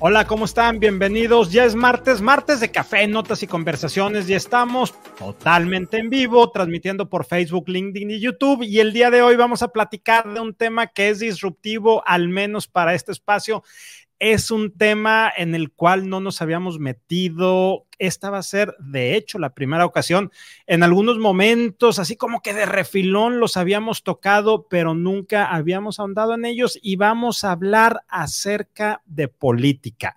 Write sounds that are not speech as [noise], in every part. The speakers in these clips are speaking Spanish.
Hola, ¿cómo están? Bienvenidos. Ya es martes, martes de café, notas y conversaciones. Ya estamos totalmente en vivo, transmitiendo por Facebook, LinkedIn y YouTube. Y el día de hoy vamos a platicar de un tema que es disruptivo, al menos para este espacio es un tema en el cual no nos habíamos metido. Esta va a ser, de hecho, la primera ocasión. En algunos momentos, así como que de refilón los habíamos tocado, pero nunca habíamos ahondado en ellos y vamos a hablar acerca de política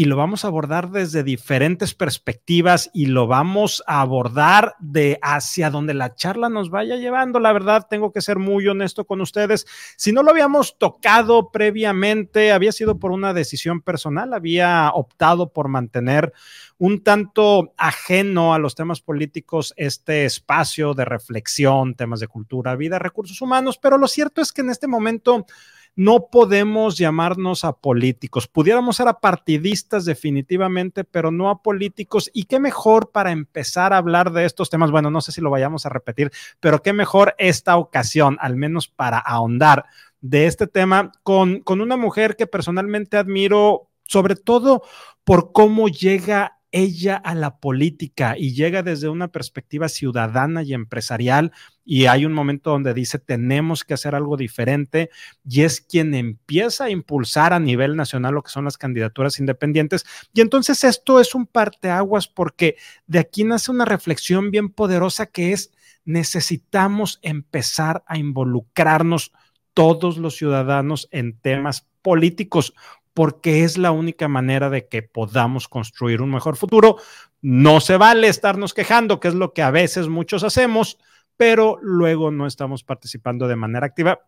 y lo vamos a abordar desde diferentes perspectivas y lo vamos a abordar de hacia donde la charla nos vaya llevando. La verdad, tengo que ser muy honesto con ustedes. Si no lo habíamos tocado previamente, había sido por una decisión personal, había optado por mantener un tanto ajeno a los temas políticos este espacio de reflexión, temas de cultura, vida, recursos humanos, pero lo cierto es que en este momento no podemos llamarnos a políticos. Pudiéramos ser apartidistas definitivamente, pero no a políticos. ¿Y qué mejor para empezar a hablar de estos temas? Bueno, no sé si lo vayamos a repetir, pero qué mejor esta ocasión, al menos para ahondar de este tema, con, con una mujer que personalmente admiro, sobre todo por cómo llega ella a la política y llega desde una perspectiva ciudadana y empresarial y hay un momento donde dice tenemos que hacer algo diferente y es quien empieza a impulsar a nivel nacional lo que son las candidaturas independientes. Y entonces esto es un parteaguas porque de aquí nace una reflexión bien poderosa que es necesitamos empezar a involucrarnos todos los ciudadanos en temas políticos porque es la única manera de que podamos construir un mejor futuro. No se vale estarnos quejando, que es lo que a veces muchos hacemos, pero luego no estamos participando de manera activa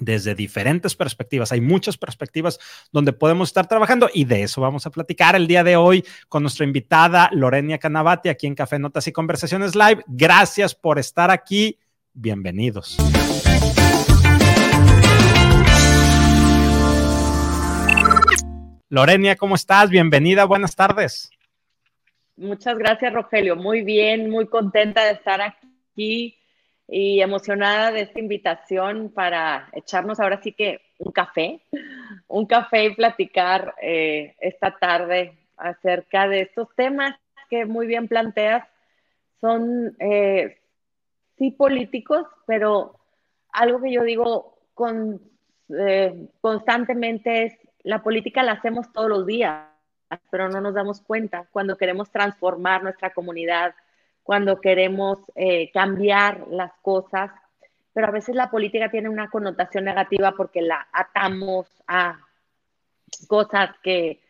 desde diferentes perspectivas. Hay muchas perspectivas donde podemos estar trabajando y de eso vamos a platicar el día de hoy con nuestra invitada Lorenia Canavati aquí en Café Notas y Conversaciones Live. Gracias por estar aquí. Bienvenidos. Lorenia, ¿cómo estás? Bienvenida, buenas tardes. Muchas gracias, Rogelio. Muy bien, muy contenta de estar aquí y emocionada de esta invitación para echarnos ahora sí que un café, un café y platicar eh, esta tarde acerca de estos temas que muy bien planteas. Son eh, sí políticos, pero algo que yo digo eh, constantemente es la política la hacemos todos los días, pero no nos damos cuenta. Cuando queremos transformar nuestra comunidad, cuando queremos eh, cambiar las cosas, pero a veces la política tiene una connotación negativa porque la atamos a cosas que,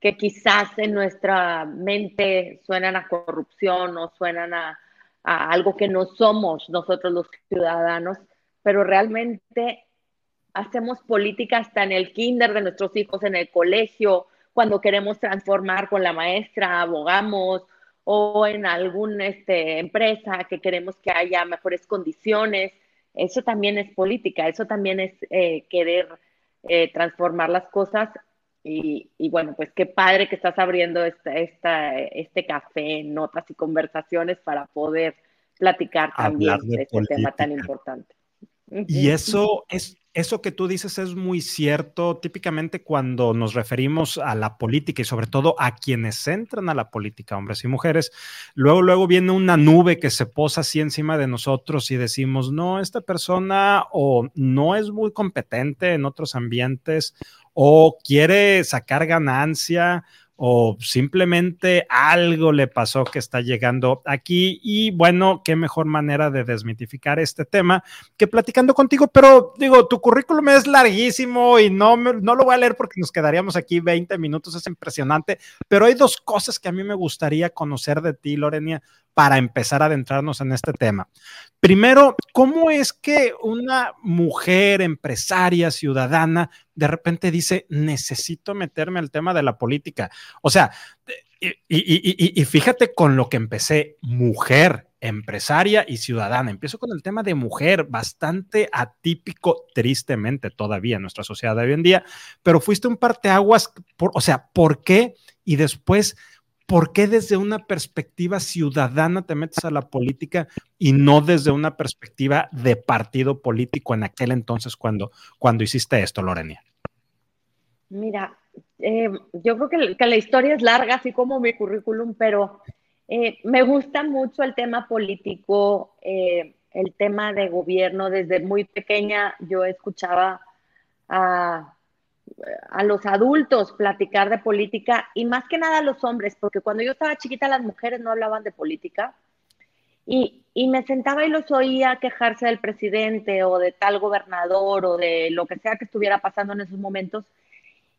que quizás en nuestra mente suenan a corrupción o suenan a, a algo que no somos nosotros los ciudadanos, pero realmente hacemos política hasta en el kinder de nuestros hijos, en el colegio, cuando queremos transformar con la maestra, abogamos, o en alguna este, empresa que queremos que haya mejores condiciones. Eso también es política, eso también es eh, querer eh, transformar las cosas. Y, bueno, pues qué padre que estás abriendo esta, esta, este café, notas y conversaciones para poder platicar también de, de este tema tan importante. Y eso es eso que tú dices es muy cierto. Típicamente cuando nos referimos a la política y sobre todo a quienes entran a la política, hombres y mujeres, luego, luego viene una nube que se posa así encima de nosotros y decimos, no, esta persona o no es muy competente en otros ambientes o quiere sacar ganancia o simplemente algo le pasó que está llegando aquí. Y bueno, qué mejor manera de desmitificar este tema que platicando contigo, pero digo, tu currículum es larguísimo y no, no lo voy a leer porque nos quedaríamos aquí 20 minutos, es impresionante, pero hay dos cosas que a mí me gustaría conocer de ti, Lorenia, para empezar a adentrarnos en este tema. Primero, ¿cómo es que una mujer empresaria, ciudadana, de repente dice, necesito meterme al tema de la política? O sea, y, fíjate con lo que empecé, mujer, empresaria y ciudadana. Empiezo con el tema de mujer, bastante atípico, tristemente todavía en nuestra sociedad de hoy en día, pero fuiste un parteaguas, o sea, ¿por qué? Y después ¿por qué desde una perspectiva ciudadana te metes a la política y no desde una perspectiva de partido político en aquel entonces cuando, cuando hiciste esto, Lorenia? Mira, eh, yo creo que, la historia es larga, así como mi currículum, pero eh, me gusta mucho el tema político, eh, el tema de gobierno. Desde muy pequeña yo escuchaba a, a, los adultos platicar de política y más que nada a los hombres, porque cuando yo estaba chiquita las mujeres no hablaban de política. Y, y me sentaba y los oía quejarse del presidente o de tal gobernador o de lo que sea que estuviera pasando en esos momentos.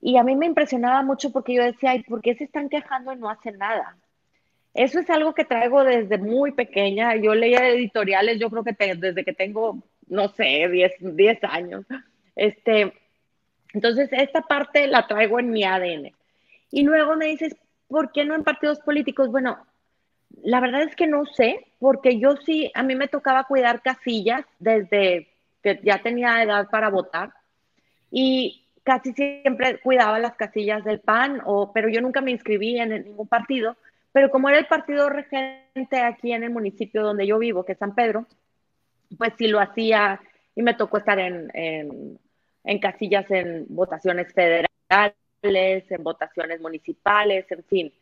Y a mí me impresionaba mucho porque yo decía, ay, ¿por qué se están quejando y no hacen nada? Eso es algo que traigo desde muy pequeña. Yo leía editoriales, yo creo que desde que tengo, no sé, 10, 10 años. Este, entonces, esta parte la traigo en mi ADN. Y luego me dices, ¿por qué no en partidos políticos? Bueno, la verdad es que no sé, porque yo sí, a mí me tocaba cuidar casillas desde que ya tenía edad para votar y casi siempre cuidaba las casillas del PAN, o, pero yo nunca me inscribí en ningún partido. Pero como era el partido regente aquí en el municipio donde yo vivo, que es San Pedro, pues sí lo hacía y me tocó estar en, en casillas en votaciones federales, en votaciones municipales, en fin.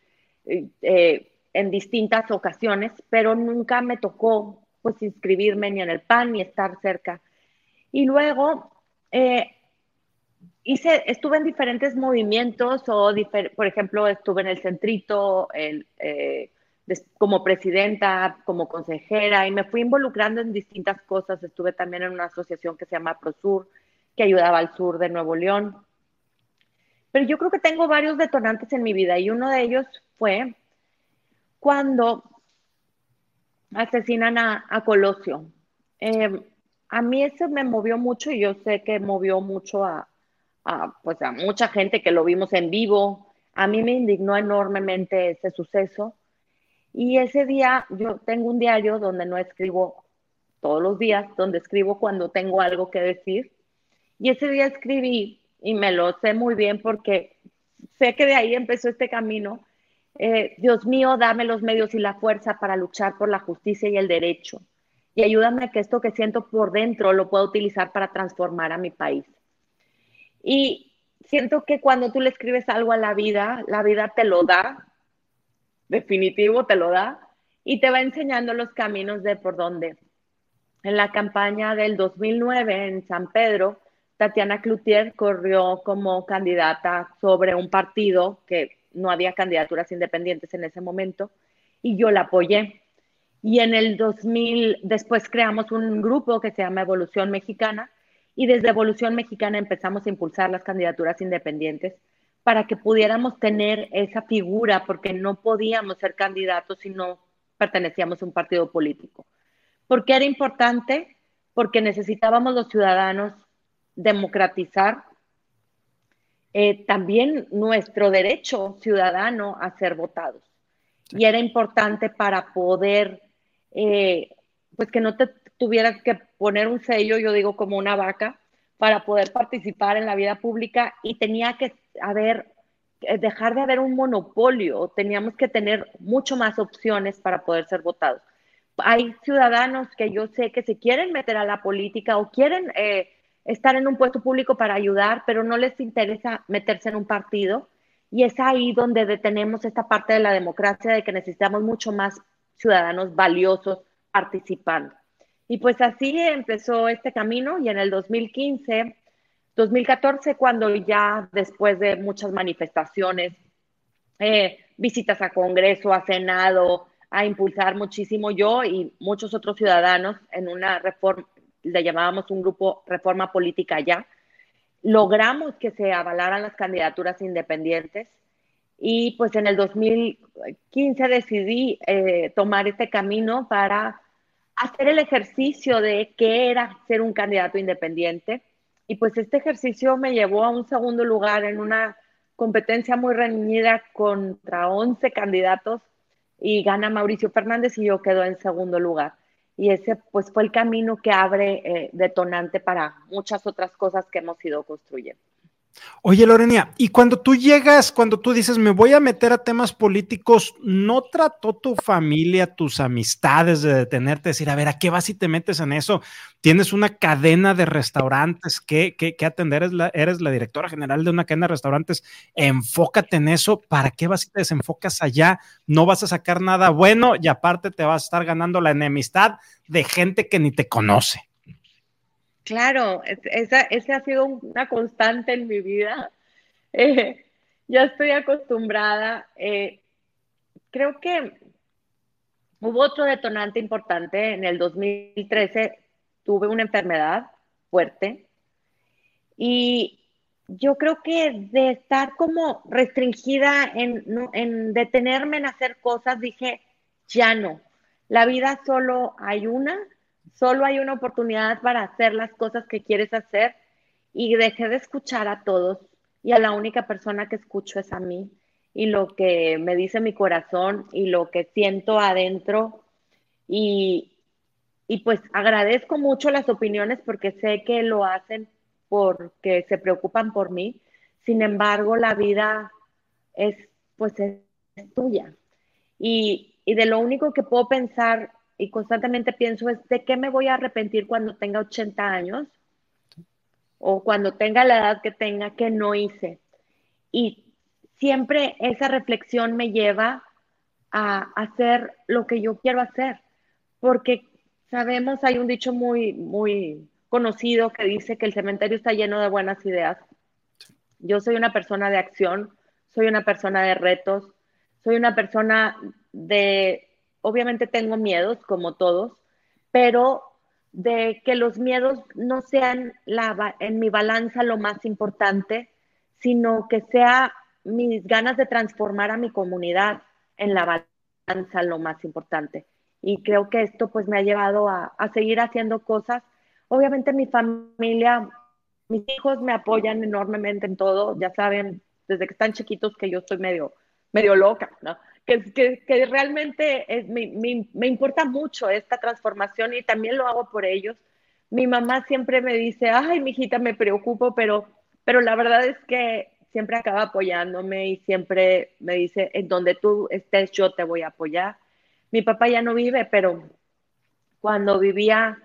Eh, en distintas ocasiones, pero nunca me tocó pues inscribirme ni en el PAN ni estar cerca. Y luego eh, hice, estuve en diferentes movimientos, o por ejemplo, estuve en el Centrito eh, como presidenta, como consejera, y me fui involucrando en distintas cosas. Estuve también en una asociación que se llama ProSur, que ayudaba al sur de Nuevo León. Pero yo creo que tengo varios detonantes en mi vida, y uno de ellos fue cuando asesinan a, Colosio. Eh, a mí eso me movió mucho y yo sé que movió mucho a, pues a mucha gente que lo vimos en vivo. A mí me indignó enormemente ese suceso. Y ese día yo tengo un diario donde no escribo todos los días, donde escribo cuando tengo algo que decir. Y ese día escribí, y me lo sé muy bien porque sé que de ahí empezó este camino, eh, Dios mío, dame los medios y la fuerza para luchar por la justicia y el derecho. Y ayúdame a que esto que siento por dentro lo pueda utilizar para transformar a mi país. Y siento que cuando tú le escribes algo a la vida, la vida te lo da, definitivo te lo da, y te va enseñando los caminos de por dónde. En la campaña del 2009 en San Pedro, Tatiana Cloutier corrió como candidata sobre un partido que no había candidaturas independientes en ese momento, y yo la apoyé. Y en el 2000, después creamos un grupo que se llama Evolución Mexicana, y desde Evolución Mexicana empezamos a impulsar las candidaturas independientes para que pudiéramos tener esa figura, porque no podíamos ser candidatos si no pertenecíamos a un partido político. ¿Por qué era importante? Porque necesitábamos los ciudadanos democratizar eh, también nuestro derecho ciudadano a ser votados. Y era importante para poder, eh, pues que no te tuvieras que poner un sello, yo digo como una vaca, para poder participar en la vida pública y tenía que haber, eh, dejar de haber un monopolio, teníamos que tener mucho más opciones para poder ser votados. Hay ciudadanos que yo sé que se quieren meter a la política o quieren estar en un puesto público para ayudar, pero no les interesa meterse en un partido. Y es ahí donde detenemos esta parte de la democracia, de que necesitamos mucho más ciudadanos valiosos participando. Y pues así empezó este camino y en el 2015, 2014, cuando ya después de muchas manifestaciones, eh, visitas a Congreso, a Senado, a impulsar muchísimo yo y muchos otros ciudadanos en una reforma, le llamábamos un grupo Reforma Política Ya, logramos que se avalaran las candidaturas independientes y pues en el 2015 decidí eh, tomar este camino para hacer el ejercicio de qué era ser un candidato independiente. Y pues este ejercicio me llevó a un segundo lugar en una competencia muy reñida contra 11 candidatos y gana Mauricio Fernández y yo quedo en segundo lugar y ese pues fue el camino que abre eh, detonante para muchas otras cosas que hemos ido construyendo. Oye, Lorenia, y cuando tú llegas, cuando tú dices, me voy a meter a temas políticos, ¿no trató tu familia, tus amistades de detenerte, decir, a ver, ¿a qué vas y te metes en eso? Tienes una cadena de restaurantes que, atender, eres la, eres la directora general de una cadena de restaurantes, enfócate en eso, ¿para qué vas y te desenfocas allá? No vas a sacar nada bueno y aparte te vas a estar ganando la enemistad de gente que ni te conoce. Claro, esa, esa, ha sido una constante en mi vida. [laughs] Eh, ya estoy acostumbrada. Eh, creo que hubo otro detonante importante. En el 2013 tuve una enfermedad fuerte y yo creo que de estar como restringida en, en detenerme en hacer cosas, dije, ya no. La vida solo hay una Solo hay una oportunidad para hacer las cosas que quieres hacer y dejé de escuchar a todos y a la única persona que escucho es a mí y lo que me dice mi corazón y lo que siento adentro y, y pues agradezco mucho las opiniones porque sé que lo hacen porque se preocupan por mí. Sin embargo, la vida es pues es, tuya. Y, y de lo único que puedo pensar y constantemente pienso es de qué me voy a arrepentir cuando tenga 80 años o cuando tenga la edad que tenga que no hice. Y siempre esa reflexión me lleva a hacer lo que yo quiero hacer, porque sabemos, hay un dicho muy, muy conocido que dice que el cementerio está lleno de buenas ideas. Yo soy una persona de acción, soy una persona de retos, soy una persona de obviamente tengo miedos, como todos, pero de que los miedos no sean la, en mi balanza lo más importante, sino que sea mis ganas de transformar a mi comunidad en la balanza lo más importante. Y creo que esto pues me ha llevado a, a seguir haciendo cosas. Obviamente mi familia, mis hijos me apoyan enormemente en todo, ya saben, desde que están chiquitos que yo estoy medio, medio loca, ¿no? Que, que, realmente es, me, me, importa mucho esta transformación y también lo hago por ellos. Mi mamá siempre me dice, ay, mijita, me preocupo, pero, pero la verdad es que siempre acaba apoyándome y siempre me dice, en donde tú estés, yo te voy a apoyar. Mi papá ya no vive, pero cuando vivía,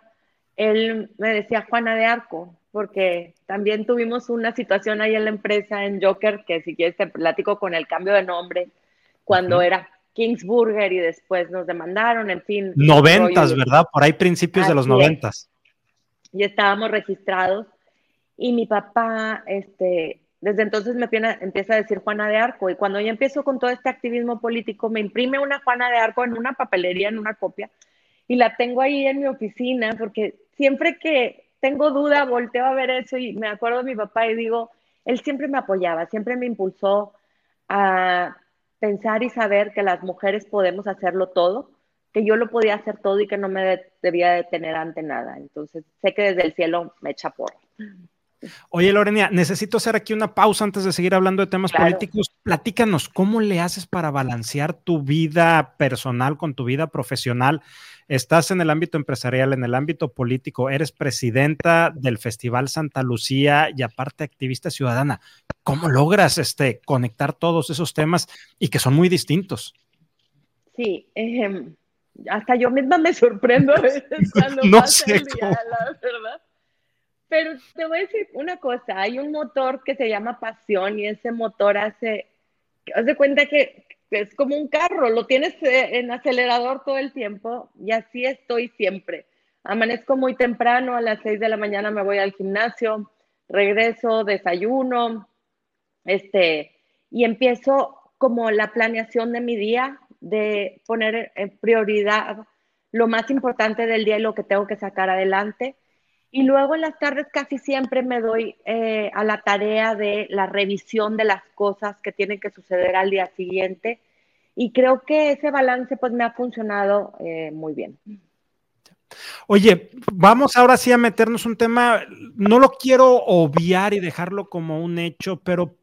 él me decía Juana de Arco, porque también tuvimos una situación ahí en la empresa, en Joker, que si quieres te platico con el cambio de nombre cuando era Kingsburger y después nos demandaron, en fin. Noventas, ¿verdad? Por ahí principios de los noventas. Y estábamos registrados y mi papá, este, desde entonces me empieza a decir Juana de Arco y cuando yo empiezo con todo este activismo político, me imprime una Juana de Arco en una papelería, en una copia y la tengo ahí en mi oficina porque siempre que tengo duda volteo a ver eso y me acuerdo de mi papá y digo, él siempre me apoyaba, siempre me impulsó a pensar y saber que las mujeres podemos hacerlo todo, que yo lo podía hacer todo y que no me debía detener ante nada. Entonces, sé que desde el cielo me echa por. Oye, Lorena, necesito hacer aquí una pausa antes de seguir hablando de temas políticos. Platícanos, ¿cómo le haces para balancear tu vida personal con tu vida profesional? Estás en el ámbito empresarial, en el ámbito político, eres presidenta del Festival Santa Lucía y aparte activista ciudadana. ¿Cómo logras este, conectar todos esos temas y que son muy distintos? Sí, hasta yo misma me sorprendo a [laughs] veces cuando no pasa el día, la verdad. Pero te voy a decir una cosa, hay un motor que se llama pasión y ese motor hace, haz de cuenta que es como un carro, lo tienes eh, en acelerador todo el tiempo y así estoy siempre. Amanezco muy temprano, a las 6 de la mañana me voy al gimnasio, regreso, desayuno, este, y empiezo como la planeación de mi día, de poner en prioridad lo más importante del día y lo que tengo que sacar adelante. Y luego en las tardes casi siempre me doy eh, a la tarea de la revisión de las cosas que tienen que suceder al día siguiente. Y creo que ese balance pues me ha funcionado eh, muy bien. Oye, vamos ahora sí a meternos un tema, no lo quiero obviar y dejarlo como un hecho, pero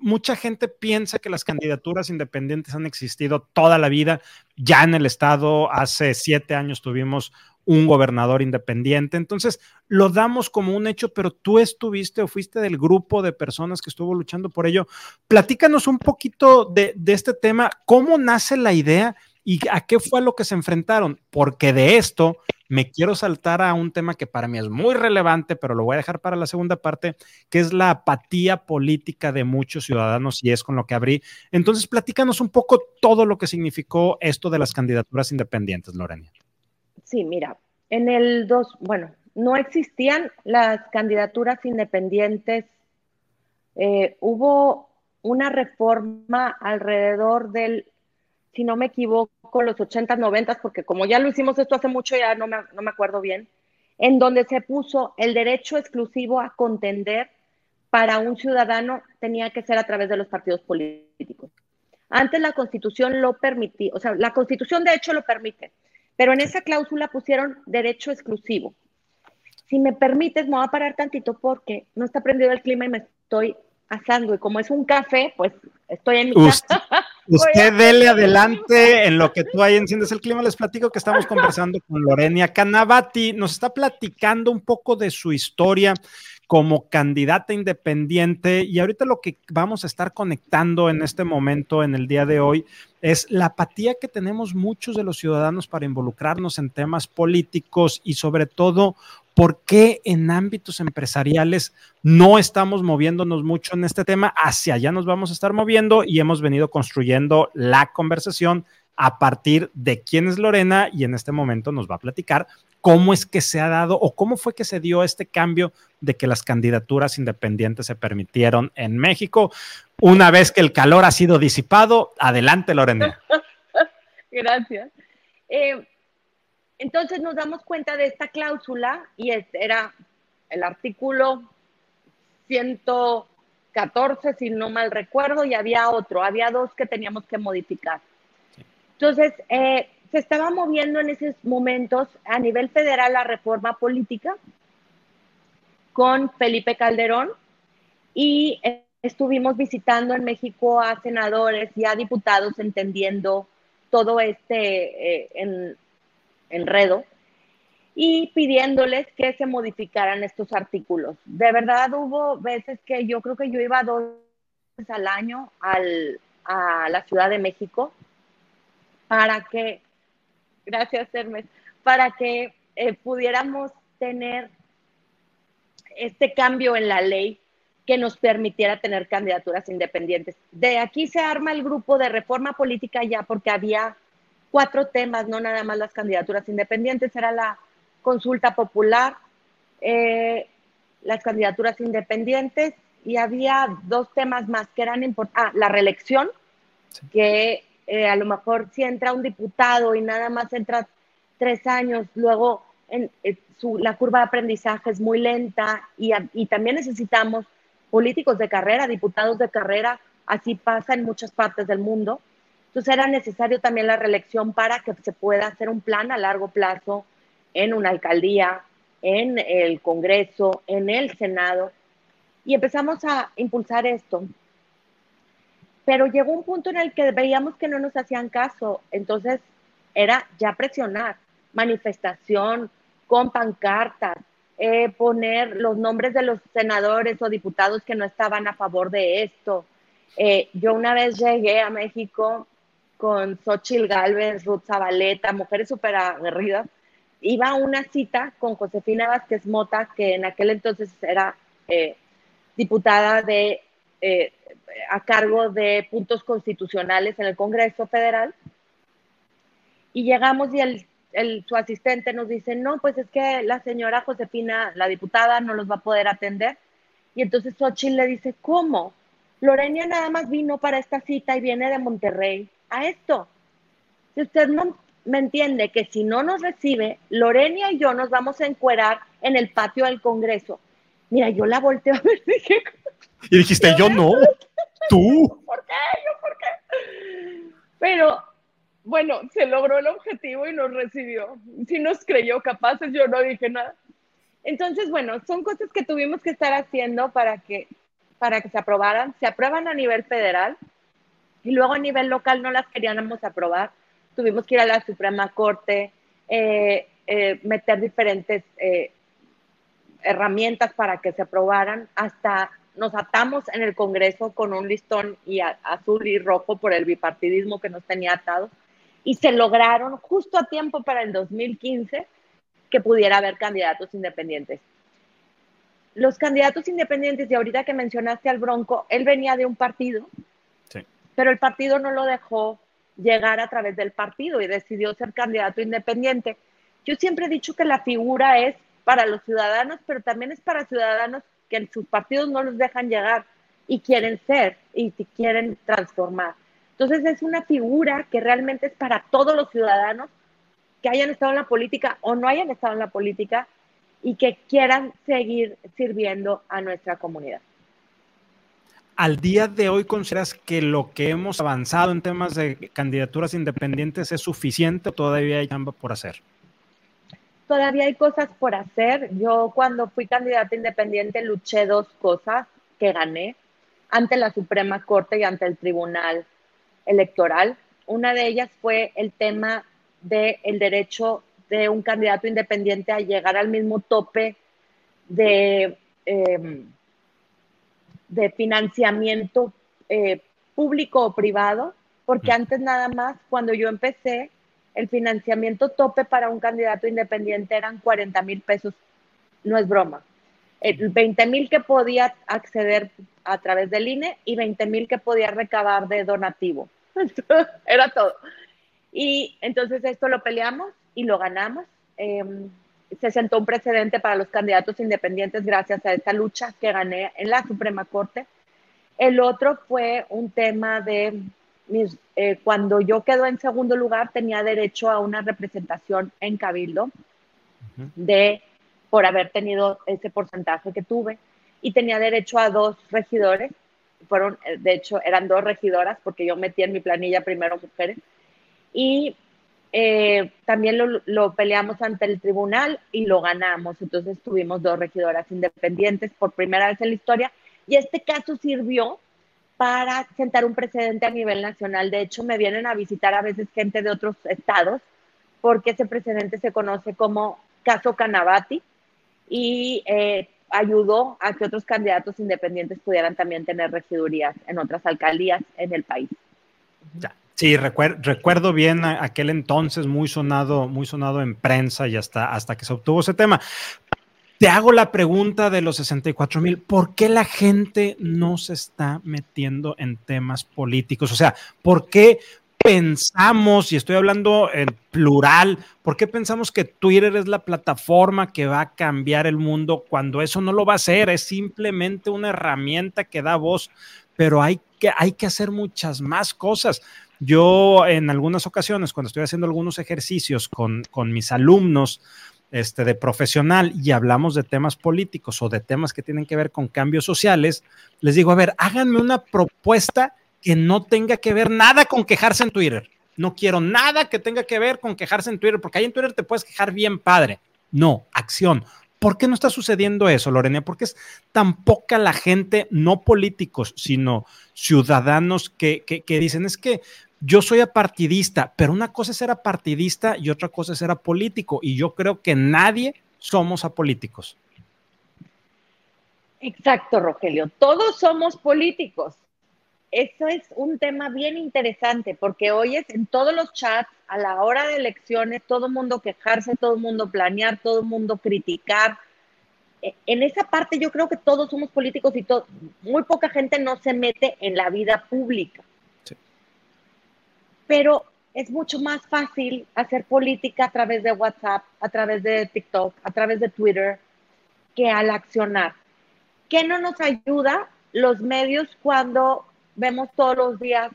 mucha gente piensa que las candidaturas independientes han existido toda la vida. Ya en el estado, hace siete años tuvimos un gobernador independiente. Entonces, lo damos como un hecho, pero tú estuviste o fuiste del grupo de personas que estuvo luchando por ello. Platícanos un poquito de, este tema, cómo nace la idea y a qué fue a lo que se enfrentaron, porque de esto me quiero saltar a un tema que para mí es muy relevante, pero lo voy a dejar para la segunda parte, que es la apatía política de muchos ciudadanos y es con lo que abrí. Entonces, platícanos un poco todo lo que significó esto de las candidaturas independientes, Lorena. Sí, mira, en el dos, bueno, no existían las candidaturas independientes. Eh, hubo una reforma alrededor del si no me equivoco, los 80, 90, porque como ya lo hicimos esto hace mucho, ya no me, no me acuerdo bien, en donde se puso el derecho exclusivo a contender para un ciudadano tenía que ser a través de los partidos políticos. Antes la constitución lo permitía, o sea, la constitución de hecho lo permite, pero en esa cláusula pusieron derecho exclusivo. Si me permites, me voy a parar tantito porque no está prendido el clima y me estoy asando y como es un café, pues estoy en mi casa. [laughs] Usted dele adelante en lo que tú ahí enciendes el clima. Les platico que estamos conversando con Lorenia Canavati. Nos está platicando un poco de su historia como candidata independiente y ahorita lo que vamos a estar conectando en este momento, en el día de hoy, es la apatía que tenemos muchos de los ciudadanos para involucrarnos en temas políticos y sobre todo ¿Por qué en ámbitos empresariales no estamos moviéndonos mucho en este tema? Hacia allá nos vamos a estar moviendo y hemos venido construyendo la conversación a partir de quién es Lorena y en este momento nos va a platicar cómo es que se ha dado o cómo fue que se dio este cambio de que las candidaturas independientes se permitieron en México. Una vez que el calor ha sido disipado, adelante Lorena. [laughs] Gracias. Eh, entonces nos damos cuenta de esta cláusula y era el artículo 114, si no mal recuerdo, y había otro, había dos que teníamos que modificar. Entonces, eh, se estaba moviendo en esos momentos a nivel federal la reforma política con Felipe Calderón y eh, estuvimos visitando en México a senadores y a diputados entendiendo todo este eh, en, enredo y pidiéndoles que se modificaran estos artículos. De verdad hubo veces que yo creo que yo iba dos veces al año a la Ciudad de México para que, gracias Hermes, para que eh, pudiéramos tener este cambio en la ley que nos permitiera tener candidaturas independientes. De aquí se arma el grupo de reforma política ya porque había cuatro temas, no nada más las candidaturas independientes, era la consulta popular, eh, las candidaturas independientes y había dos temas más que eran importantes. Ah, la reelección, que eh, a lo mejor si entra un diputado y nada más entra tres años, luego en, eh, la curva de aprendizaje es muy lenta y, y también necesitamos políticos de carrera, diputados de carrera, así pasa en muchas partes del mundo. Entonces era necesario también la reelección para que se pueda hacer un plan a largo plazo en una alcaldía, en el Congreso, en el Senado. Y empezamos a impulsar esto. Pero llegó un punto en el que veíamos que no nos hacían caso. Entonces era ya presionar, manifestación, con pancartas, eh, poner los nombres de los senadores o diputados que no estaban a favor de esto. Eh, yo una vez llegué a México con Xochil Galvez, Ruth Zabaleta, mujeres súper aguerridas. Iba a una cita con Josefina Vázquez Mota, que en aquel entonces era eh, diputada de, eh, a cargo de puntos constitucionales en el Congreso Federal. Y llegamos y el, su asistente nos dice, no, pues es que la señora Josefina, la diputada, no los va a poder atender. Y entonces Xochitl le dice, ¿cómo? Lorena nada más vino para esta cita y viene de Monterrey a esto. Si usted no me entiende que si no nos recibe, Lorena y yo nos vamos a encuerar en el patio del Congreso. Mira, yo la volteo a ver [laughs] dije, y dijiste, yo no, tú. [laughs] ¿Por qué? ¿Yo por qué? Pero bueno, se logró el objetivo y nos recibió. Si nos creyó capaces, yo no dije nada. Entonces, bueno, son cosas que tuvimos que estar haciendo para que, para que se aprobaran. Se aprueban a nivel federal, y luego a nivel local no las queríamos aprobar. Tuvimos que ir a la Suprema Corte. Eh, eh, meter diferentes eh, herramientas para que se aprobaran, hasta nos atamos en el Congreso con un listón y azul y rojo por el bipartidismo que nos tenía atados y se lograron justo a tiempo para el 2015 que pudiera haber candidatos independientes. Los candidatos independientes, y ahorita que mencionaste al Bronco, él venía de un partido, pero el partido no lo dejó llegar a través del partido y decidió ser candidato independiente. Yo siempre he dicho que la figura es para los ciudadanos, pero también es para ciudadanos que en sus partidos no los dejan llegar y quieren ser y quieren transformar. Entonces es una figura que realmente es para todos los ciudadanos que hayan estado en la política o no hayan estado en la política y que quieran seguir sirviendo a nuestra comunidad. ¿Al día de hoy consideras que lo que hemos avanzado en temas de candidaturas independientes es suficiente o todavía hay algo por hacer? Todavía hay cosas por hacer. Yo cuando fui candidata independiente luché dos cosas que gané ante la Suprema Corte y ante el Tribunal electoral. Una de ellas fue el tema del derecho de un candidato independiente a llegar al mismo tope de, em, de financiamiento eh, público o privado, porque antes nada más, cuando yo empecé, el financiamiento tope para un candidato independiente eran 40 mil pesos, no es broma. El 20 mil que podía acceder a través del INE y 20 mil que podía recabar de donativo. [laughs] Era todo. Y entonces esto lo peleamos y lo ganamos. Em, se sentó un precedente para los candidatos independientes gracias a esta lucha que gané en la Suprema Corte. El otro fue un tema de mis, eh, cuando yo quedo en segundo lugar tenía derecho a una representación en Cabildo de por haber tenido ese porcentaje que tuve. Y tenía derecho a dos regidores. Fueron, eh, de hecho, eran dos regidoras, porque yo metí en mi planilla primero mujeres, y eh, también lo, lo, peleamos ante el tribunal y lo ganamos. Entonces tuvimos dos regidoras independientes por primera vez en la historia, y este caso sirvió para sentar un precedente a nivel nacional. De hecho, me vienen a visitar a veces gente de otros estados, porque ese precedente se conoce como caso Canavati, y eh, ayudó a que otros candidatos independientes pudieran también tener regidurías en otras alcaldías en el país. Sí, recuerdo bien aquel entonces muy sonado, muy sonado en prensa y hasta, hasta que se obtuvo ese tema. Te hago la pregunta de los 64 mil, ¿por qué la gente no se está metiendo en temas políticos? O sea, ¿por qué pensamos, y estoy hablando en plural, ¿por qué pensamos que Twitter es la plataforma que va a cambiar el mundo cuando eso no lo va a hacer? Es simplemente una herramienta que da voz, pero hay que, hay que hacer muchas más cosas. Yo en algunas ocasiones, cuando estoy haciendo algunos ejercicios con, con mis alumnos, este, de profesional y hablamos de temas políticos o de temas que tienen que ver con cambios sociales, les digo, a ver, háganme una propuesta que no tenga que ver nada con quejarse en Twitter. No quiero nada que tenga que ver con quejarse en Twitter, porque ahí en Twitter te puedes quejar bien padre. No, acción. ¿Por qué no está sucediendo eso, Lorena? Porque es tan poca la gente, no políticos, sino ciudadanos que, que, dicen, es que yo soy apartidista, pero una cosa es ser apartidista y otra cosa es ser apolítico. Y yo creo que nadie somos apolíticos. Exacto, Rogelio. Todos somos políticos eso es un tema bien interesante porque hoy es en todos los chats, a la hora de elecciones, todo el mundo quejarse, todo el mundo planear, todo el mundo criticar. E, en esa parte yo creo que todos somos políticos y muy poca gente no se mete en la vida pública. Pero es mucho más fácil hacer política a través de WhatsApp, a través de TikTok, a través de Twitter, que al accionar. ¿Qué no nos ayuda los medios cuando vemos todos los días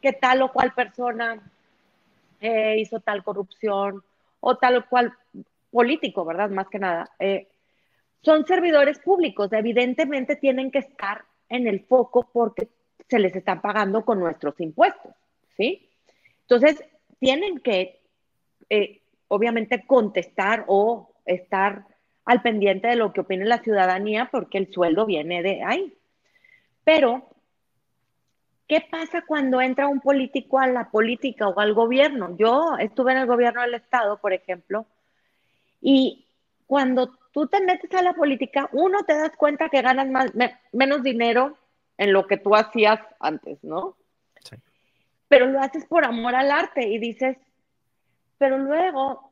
que tal o cual persona eh, hizo tal corrupción o tal o cual político, ¿verdad? Más que nada. Eh, son servidores públicos, evidentemente tienen que estar en el foco porque se les está pagando con nuestros impuestos, ¿sí? Entonces, tienen que, eh, obviamente, contestar o estar al pendiente de lo que opine la ciudadanía porque el sueldo viene de ahí. Pero ¿Qué pasa cuando entra un político a la política o al gobierno? Yo estuve en el gobierno del Estado, por ejemplo, Y cuando tú te metes a la política, uno te das cuenta que ganas más, menos dinero en lo que tú hacías antes, ¿no? Sí. Pero lo haces por amor al arte y dices, pero luego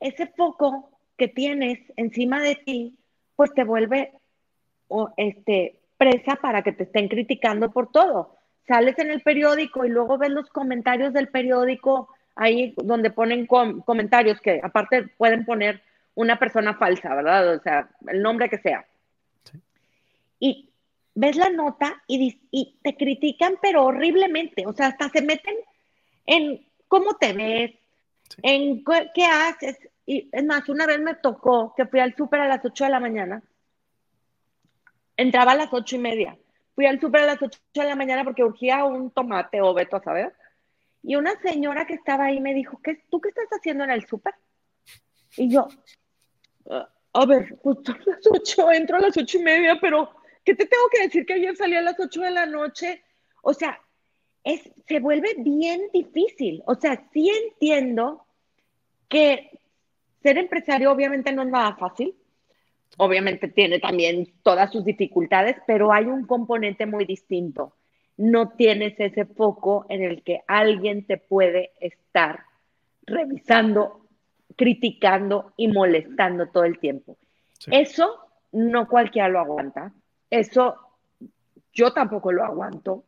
ese foco que tienes encima de ti, pues te vuelve este, presa para que te estén criticando por todo. Sales en el periódico y luego ves los comentarios del periódico ahí donde ponen comentarios que aparte pueden poner una persona falsa, ¿verdad? O sea, el nombre que sea. Y ves la nota y, y, te critican, pero horriblemente. O sea, hasta se meten en cómo te ves, en qué, haces. Y es más, una vez me tocó que fui al súper a las 8 de la mañana. Entraba a las ocho y media. Fui al súper a las 8 de la mañana porque urgía un tomate o veto a saber. Y una señora que estaba ahí me dijo, ¿qué, ¿tú qué estás haciendo en el súper? Y yo, a ver, justo a las 8, entro a las ocho y media, pero ¿qué te tengo que decir que ayer salí a las 8 de la noche? O sea, es, se vuelve bien difícil. O sea, sí entiendo que ser empresario obviamente no es nada fácil. Obviamente tiene también todas sus dificultades, pero hay un componente muy distinto. No tienes ese foco en el que alguien te puede estar revisando criticando y molestando todo el tiempo. Eso no cualquiera lo aguanta. Eso yo tampoco lo aguanto.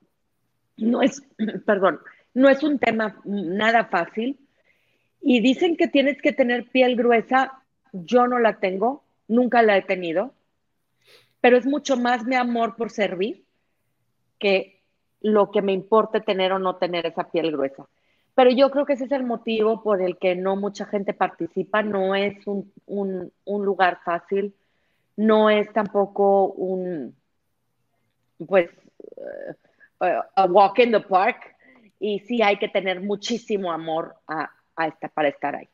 No es, [clears throat] perdón, no es un tema nada fácil. Y dicen que tienes que tener piel gruesa. Yo no la tengo, nunca la he tenido. Pero es mucho más mi amor por servir que lo que me importe tener o no tener esa piel gruesa. Pero yo creo que ese es el motivo por el que no mucha gente participa. No es un, lugar fácil, no es tampoco un, pues, uh, a walk in the park. Y sí hay que tener muchísimo amor a, esta, para estar ahí.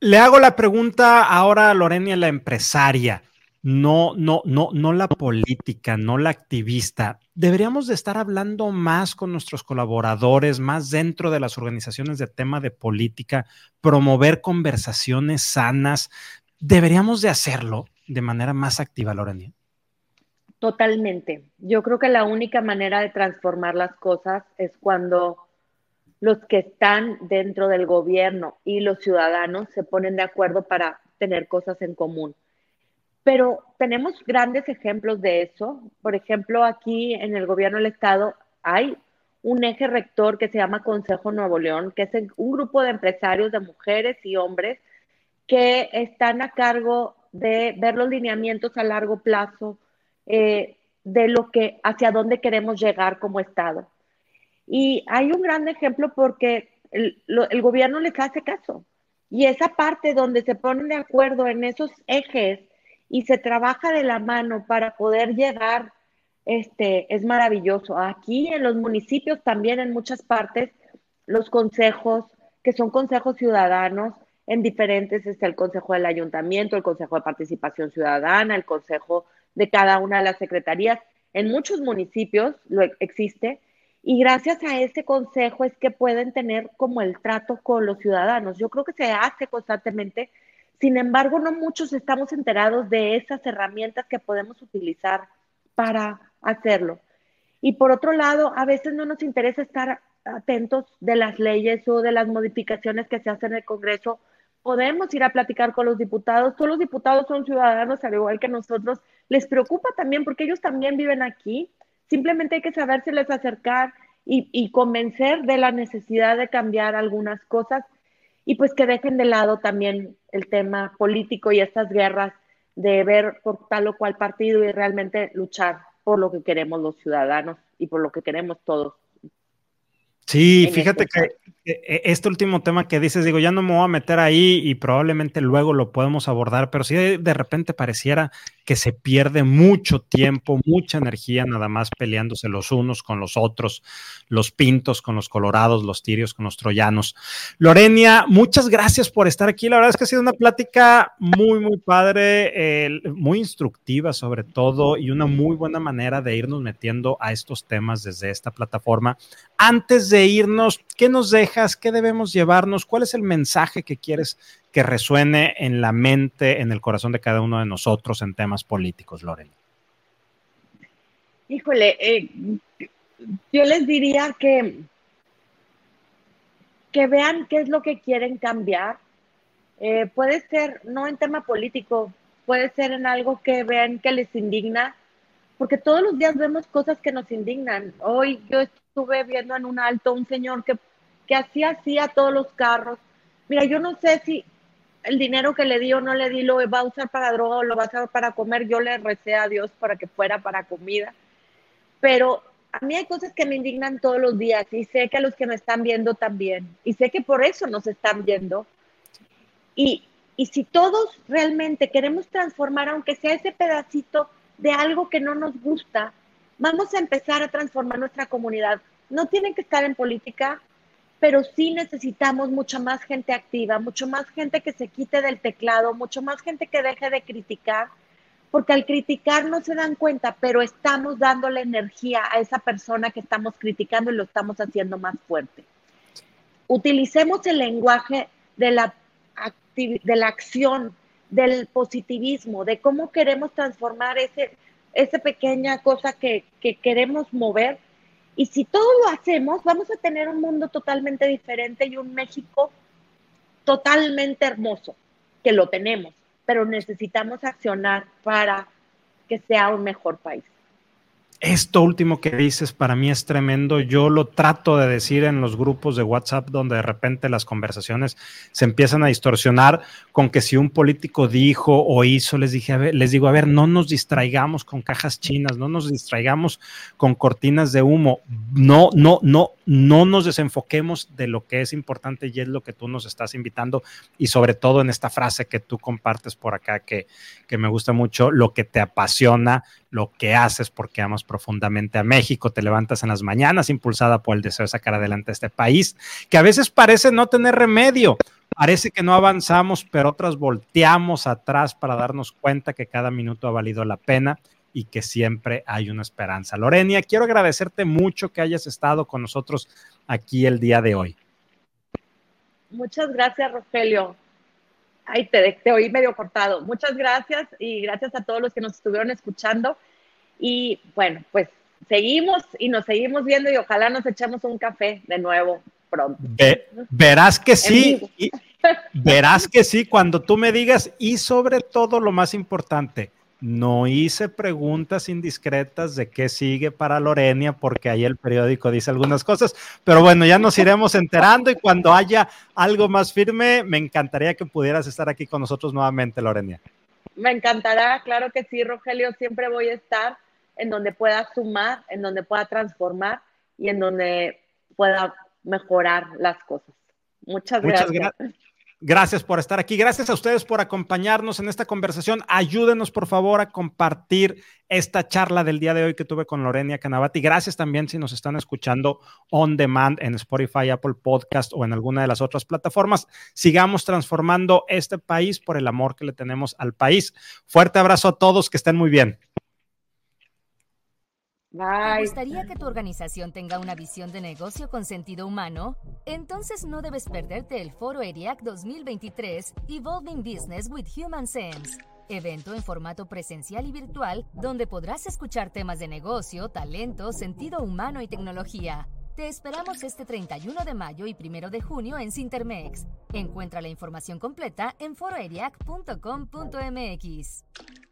Le hago la pregunta ahora a Lorena, la empresaria no, no, no, no la política, no la activista. Deberíamos de estar hablando más con nuestros colaboradores, más dentro de las organizaciones de tema de política, promover conversaciones sanas. Deberíamos de hacerlo de manera más activa, Lorena. Totalmente. Yo creo que la única manera de transformar las cosas es cuando los que están dentro del gobierno y los ciudadanos se ponen de acuerdo para tener cosas en común. Pero tenemos grandes ejemplos de eso. Por ejemplo, aquí en el gobierno del estado hay un eje rector que se llama Consejo Nuevo León, que es un grupo de empresarios, de mujeres y hombres que están a cargo de ver los lineamientos a largo plazo eh, de lo que hacia dónde queremos llegar como estado. Y hay un gran ejemplo porque el, el gobierno les hace caso. Y esa parte donde se ponen de acuerdo en esos ejes y se trabaja de la mano para poder llegar, este, es maravilloso. Aquí en los municipios también en muchas partes, los consejos, que son consejos ciudadanos, en diferentes, está el consejo del ayuntamiento, el consejo de participación ciudadana, el consejo de cada una de las secretarías. En muchos municipios lo existe y gracias a ese consejo es que pueden tener como el trato con los ciudadanos. Yo creo que se hace constantemente sin embargo, no muchos estamos enterados de esas herramientas que podemos utilizar para hacerlo. Y por otro lado, a veces no nos interesa estar atentos de las leyes o de las modificaciones que se hacen en el Congreso. Podemos ir a platicar con los diputados. Todos los diputados son ciudadanos, al igual que nosotros. Les preocupa también porque ellos también viven aquí. Simplemente hay que sabérseles acercar y, y convencer de la necesidad de cambiar algunas cosas y pues que dejen de lado también el tema político y estas guerras de ver por tal o cual partido y realmente luchar por lo que queremos los ciudadanos y por lo que queremos todos. Sí, fíjate que e, e, este último tema que dices, digo, ya no me voy a meter ahí y probablemente luego lo podemos abordar, pero si de repente pareciera que se pierde mucho tiempo, mucha energía nada más peleándose los unos con los otros, los pintos con los colorados, los tirios con los troyanos. Lorenia, muchas gracias por estar aquí. La verdad es que ha sido una plática muy, muy padre, muy instructiva sobre todo y una muy buena manera de irnos metiendo a estos temas desde esta plataforma. Antes de irnos, ¿qué nos deja? dejas? ¿Qué debemos llevarnos? ¿Cuál es el mensaje que quieres que resuene en la mente, en el corazón de cada uno de nosotros en temas políticos, Lorena? Híjole, eh, yo les diría que, que vean qué es lo que quieren cambiar. Eh, puede ser, no en tema político, puede ser en algo que vean que les indigna, porque todos los días vemos cosas que nos indignan. Hoy yo estuve viendo en un alto un señor que, que hacía así a todos los carros. Mira, yo no sé si el dinero que le di o no le di lo va a usar para droga o lo va a usar para comer. Yo le recé a Dios para que fuera para comida. Pero a mí hay cosas que me indignan todos los días y sé que a los que me están viendo también. Y sé que por eso nos están viendo. Y, y si todos realmente queremos transformar, aunque sea ese pedacito de algo que no nos gusta, vamos a empezar a transformar nuestra comunidad. No tienen que estar en política, pero sí necesitamos mucha más gente activa, mucho más gente que se quite del teclado, mucho más gente que deje de criticar, porque al criticar no se dan cuenta, pero estamos dándole energía a esa persona que estamos criticando y lo estamos haciendo más fuerte. Utilicemos el lenguaje de la, de la acción, del positivismo, de cómo queremos transformar ese, esa pequeña cosa que, que queremos mover y si todo lo hacemos, vamos a tener un mundo totalmente diferente y un México totalmente hermoso, que lo tenemos, pero necesitamos accionar para que sea un mejor país. Esto último que dices para mí es tremendo. Yo lo trato de decir en los grupos de WhatsApp donde de repente las conversaciones se empiezan a distorsionar con que si un político dijo o hizo, les dije, a ver, les digo, a ver, no nos distraigamos con cajas chinas, no nos distraigamos con cortinas de humo. No, no, no, no nos desenfoquemos de lo que es importante y es lo que tú nos estás invitando y sobre todo en esta frase que tú compartes por acá que, que me gusta mucho, lo que te apasiona, lo que haces porque amas profundamente a México, te levantas en las mañanas impulsada por el deseo de sacar adelante este país, que a veces parece no tener remedio, parece que no avanzamos, pero otras volteamos atrás para darnos cuenta que cada minuto ha valido la pena y que siempre hay una esperanza. Lorenia, quiero agradecerte mucho que hayas estado con nosotros aquí el día de hoy. Muchas gracias, Rogelio. Ay, te, te oí medio cortado. Muchas gracias y gracias a todos los que nos estuvieron escuchando. Y bueno, pues seguimos y nos seguimos viendo y ojalá nos echemos un café de nuevo pronto. verás que sí. verás que sí cuando tú me digas y sobre todo lo más importante, no hice preguntas indiscretas de qué sigue para Lorenia, porque ahí el periódico dice algunas cosas, pero bueno, ya nos iremos enterando y cuando haya algo más firme, me encantaría que pudieras estar aquí con nosotros nuevamente, Lorenia. Me encantará, claro que sí, Rogelio, siempre voy a estar en donde pueda sumar, en donde pueda transformar y en donde pueda mejorar las cosas. Muchas, Muchas gracias. Gracias por estar aquí. Gracias a ustedes por acompañarnos en esta conversación. Ayúdenos, por favor, a compartir esta charla del día de hoy que tuve con Lorenia Canavati. Gracias también si nos están escuchando on demand en Spotify, Apple Podcast o en alguna de las otras plataformas. Sigamos transformando este país por el amor que le tenemos al país. Fuerte abrazo a todos, que estén muy bien. ¿Te gustaría que tu organización tenga una visión de negocio con sentido humano? Entonces no debes perderte el Foro ERIAC 2023 Evolving Business with Human Sense. Evento en formato presencial y virtual donde podrás escuchar temas de negocio, talento, sentido humano y tecnología. Te esperamos este 31 de mayo y 1 de junio en Sintermex. Encuentra la información completa en foroeriac.com.mx.